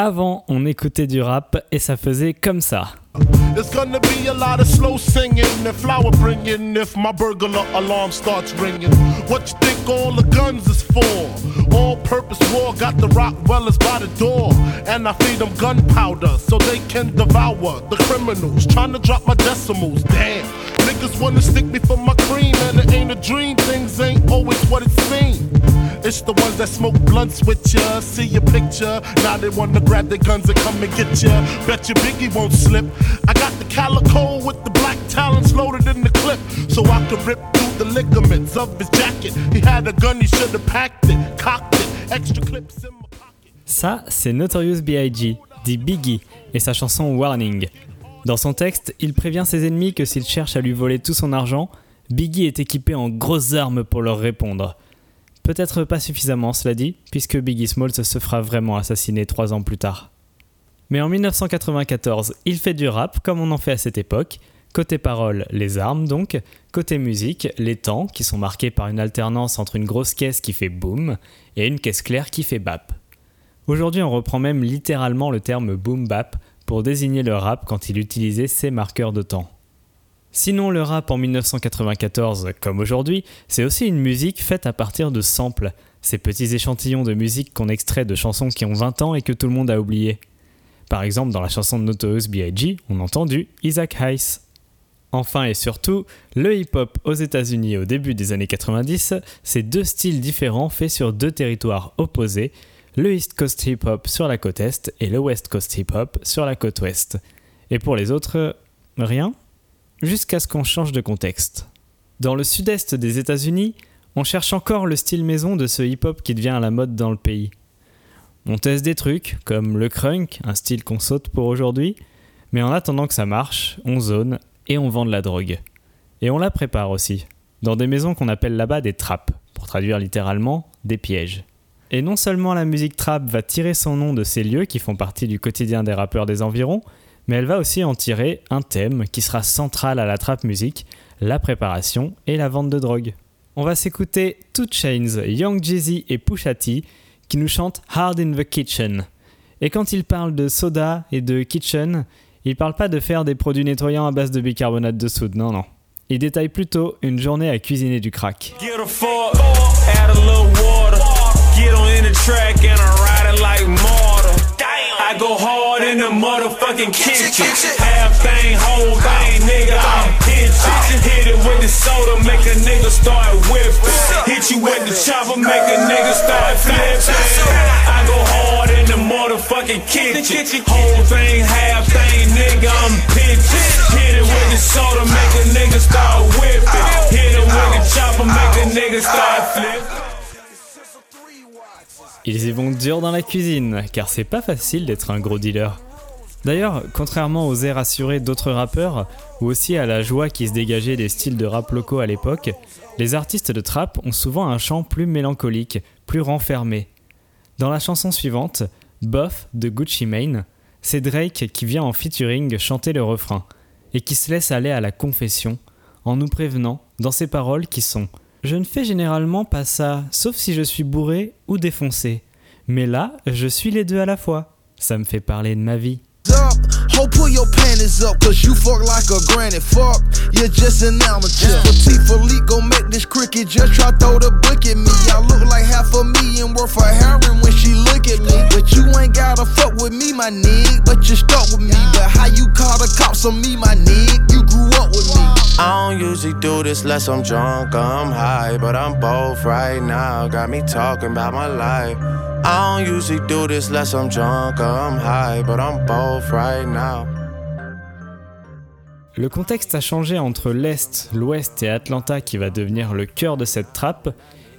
Avant, on écoutait du rap et ça faisait comme ça. There's gonna be a lot of slow singing and flower bringing if my burglar alarm starts ringing. What you think all the guns is for? All purpose war got the rock wellers by the door. And I feed them gunpowder so they can devour the criminals. Trying to drop my decimals, damn. Niggas wanna stick me for my cream and it ain't a dream. Things ain't always what it seems. It's the ones that smoke blunts with ya, see your picture. Now they wanna grab their guns and come and get ya. Bet your Biggie won't slip. I got the calico with the black talons loaded in the clip, so I could rip through the ligaments of his jacket. He had a gun, he should have packed it, cocked it, extra clips in my pocket. Ça, c'est Notorious B.I.G., dit Biggie, et sa chanson Warning. Dans son texte, il prévient ses ennemis que s'ils cherchent à lui voler tout son argent, Biggie est équipé en grosses armes pour leur répondre. Peut-être pas suffisamment, cela dit, puisque Biggie Smalls se fera vraiment assassiner trois ans plus tard. Mais en 1994, il fait du rap comme on en fait à cette époque. Côté parole, les armes donc. Côté musique, les temps qui sont marqués par une alternance entre une grosse caisse qui fait boom et une caisse claire qui fait bap. Aujourd'hui, on reprend même littéralement le terme boom bap pour désigner le rap quand il utilisait ces marqueurs de temps. Sinon, le rap en 1994, comme aujourd'hui, c'est aussi une musique faite à partir de samples, ces petits échantillons de musique qu'on extrait de chansons qui ont 20 ans et que tout le monde a oublié. Par exemple, dans la chanson de Notorious B.I.G., on entend du Isaac Hayes. Enfin et surtout, le hip-hop aux États-Unis au début des années 90, c'est deux styles différents faits sur deux territoires opposés, le East Coast hip-hop sur la côte est et le West Coast hip-hop sur la côte ouest. Et pour les autres, rien? Jusqu'à ce qu'on change de contexte. Dans le sud-est des États-Unis, on cherche encore le style maison de ce hip-hop qui devient à la mode dans le pays. On teste des trucs, comme le crunk, un style qu'on saute pour aujourd'hui, mais en attendant que ça marche, on zone et on vend de la drogue. Et on la prépare aussi, dans des maisons qu'on appelle là-bas des trappes, pour traduire littéralement des pièges. Et non seulement la musique trap va tirer son nom de ces lieux qui font partie du quotidien des rappeurs des environs, mais elle va aussi en tirer un thème qui sera central à la trap musique, la préparation et la vente de drogue. On va s'écouter Two Chains, Young Jeezy et Pusha T qui nous chantent Hard in the Kitchen. Et quand il parle de soda et de kitchen, il parle pas de faire des produits nettoyants à base de bicarbonate de soude, non non. Il détaille plutôt une journée à cuisiner du crack. I ride it like mortar. I go hard in the motherfucking kitchen. Half thing, whole thing, nigga, I'm pitching. Hit it with the soda, make a nigga start whipping. Hit you with the chopper, make a nigga start flipping. I go hard in the motherfucking kitchen. Whole thing, half thing, nigga, I'm pitching. Hit it with the soda, make a nigga start whipping. Hit it with the chopper, make a nigga start flipping. Ils y vont dur dans la cuisine, car c'est pas facile d'être un gros dealer. D'ailleurs, contrairement aux airs assurés d'autres rappeurs, ou aussi à la joie qui se dégageait des styles de rap locaux à l'époque, les artistes de trap ont souvent un chant plus mélancolique, plus renfermé. Dans la chanson suivante, Buff de Gucci Mane, c'est Drake qui vient en featuring chanter le refrain, et qui se laisse aller à la confession, en nous prévenant, dans ses paroles qui sont Je ne fais généralement pas ça, sauf si je suis bourré ou défoncé. Mais là, je suis les deux à la fois. Ça me fait parler de ma vie. Unless I'm drunk high, but I'm both right now. Got me talking about my life. I don't usually do this unless I'm drunk high, but I'm both right now. Le contexte a changé entre l'Est, l'Ouest et Atlanta qui va devenir le cœur de cette trappe,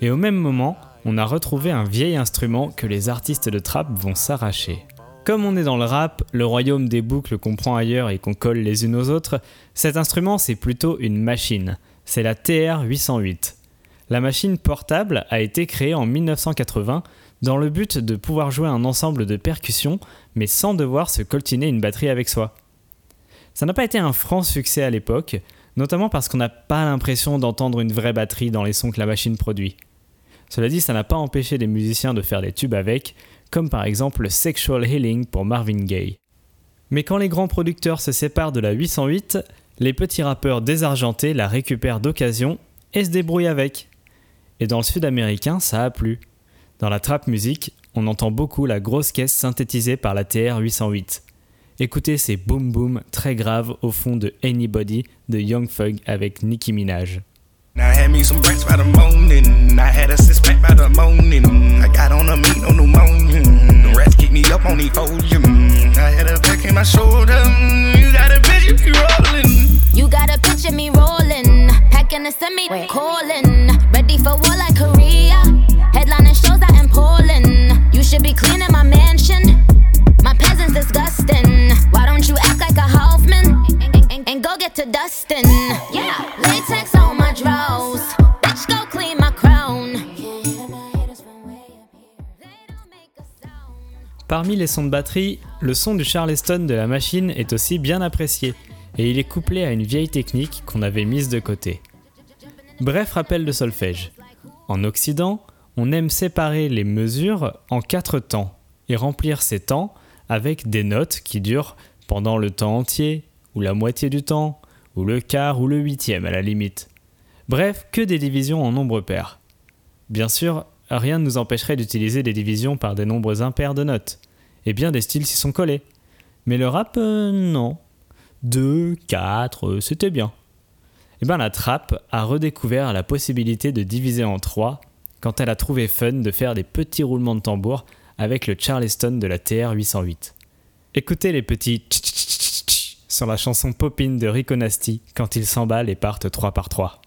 et au même moment, on a retrouvé un vieil instrument que les artistes de trap vont s'arracher. Comme on est dans le rap, le royaume des boucles qu'on prend ailleurs et qu'on colle les unes aux autres, cet instrument c'est plutôt une machine. C'est la TR-808. La machine portable a été créée en 1980 dans le but de pouvoir jouer un ensemble de percussions mais sans devoir se coltiner une batterie avec soi. Ça n'a pas été un franc succès à l'époque, notamment parce qu'on n'a pas l'impression d'entendre une vraie batterie dans les sons que la machine produit. Cela dit, ça n'a pas empêché des musiciens de faire des tubes avec, comme par exemple Sexual Healing pour Marvin Gaye. Mais quand les grands producteurs se séparent de la 808, les petits rappeurs désargentés la récupèrent d'occasion et se débrouillent avec. Et dans le sud américain, ça a plu. Dans la trap music, on entend beaucoup la grosse caisse synthétisée par la TR-808. Écoutez ces boom boom très graves au fond de Anybody de Young Thug avec Nicki Minaj. You got a picture me rolling. You got a picture me rolling. Packing a semi, calling. Ready for war like Korea. Headlining shows out in Poland. You should be cleaning my mansion. My peasants disgusting. Why don't you act like a Hoffman? And, and, and go get to dustin'. Yeah, Parmi les sons de batterie, le son du Charleston de la machine est aussi bien apprécié, et il est couplé à une vieille technique qu'on avait mise de côté. Bref rappel de solfège. En Occident, on aime séparer les mesures en quatre temps, et remplir ces temps avec des notes qui durent pendant le temps entier, ou la moitié du temps, ou le quart ou le huitième à la limite. Bref, que des divisions en nombres pairs. Bien sûr, rien ne nous empêcherait d'utiliser des divisions par des nombres impairs de notes, et bien des styles s'y sont collés. Mais le rap, euh, non. 2, 4, c'était bien. Et bien la trap a redécouvert la possibilité de diviser en 3 quand elle a trouvé fun de faire des petits roulements de tambour avec le Charleston de la TR-808. Écoutez les petits tch tch tch tch sur la chanson Popine de Rico Nasty quand ils s'emballent et partent 3 par 3.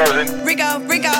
Rico, Rico.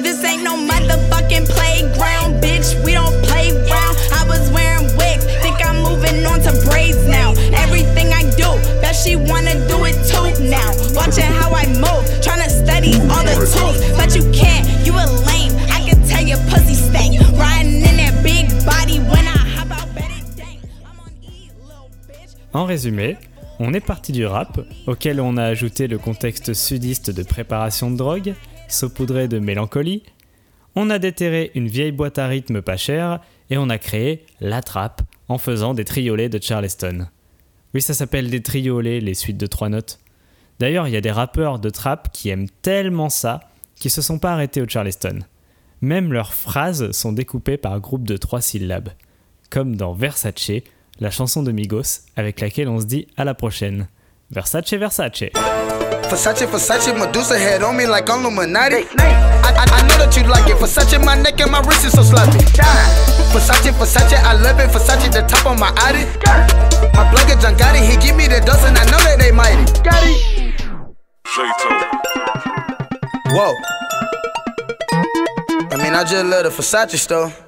This ain't no motherfucking playground, bitch. We don't play round. I was wearing wigs. Think I'm moving on to braids now. Everything I do, bet she wanna do it too now. Watching how I move, tryna study all the tools. But you can't, you a lame. I can tell your pussy stank. Riding in that big body when I hop out, bet it dank. I'm on E, little bitch. En résumé, on est parti du rap, auquel on a ajouté le contexte sudiste de préparation de drogue, saupoudré de mélancolie, on a déterré une vieille boîte à rythme pas chère, et on a créé la trappe en faisant des triolets de Charleston. Oui, ça s'appelle des triolets, les suites de trois notes. D'ailleurs, il y a des rappeurs de trap qui aiment tellement ça qu'ils se sont pas arrêtés au Charleston. Même leurs phrases sont découpées par groupe de trois syllabes, comme dans Versace, la chanson de Migos avec laquelle on se dit à la prochaine. Versace, Versace. Versace, Versace, Medusa head on me like I'm Illuminati. I, I, know that you like it. Versace, my neck and my wrist is so sloppy. Versace, Versace, I love it. Versace, the top of my Audi. My plug is John Gotti. He give me the dust and I know that they mighty. Whoa. I mean, I just love the Versace store.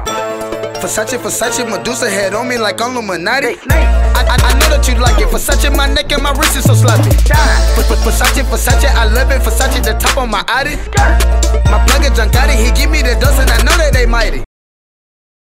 Medusa head on me like I'm Illuminati. I, I, I know that you like it. Versace, my neck and my wrist is so sloppy. Ver- ver- Versace, Versace, I love it. Versace, the top of my Audi. My plug is John Gotti. He give me the and I know that they mighty.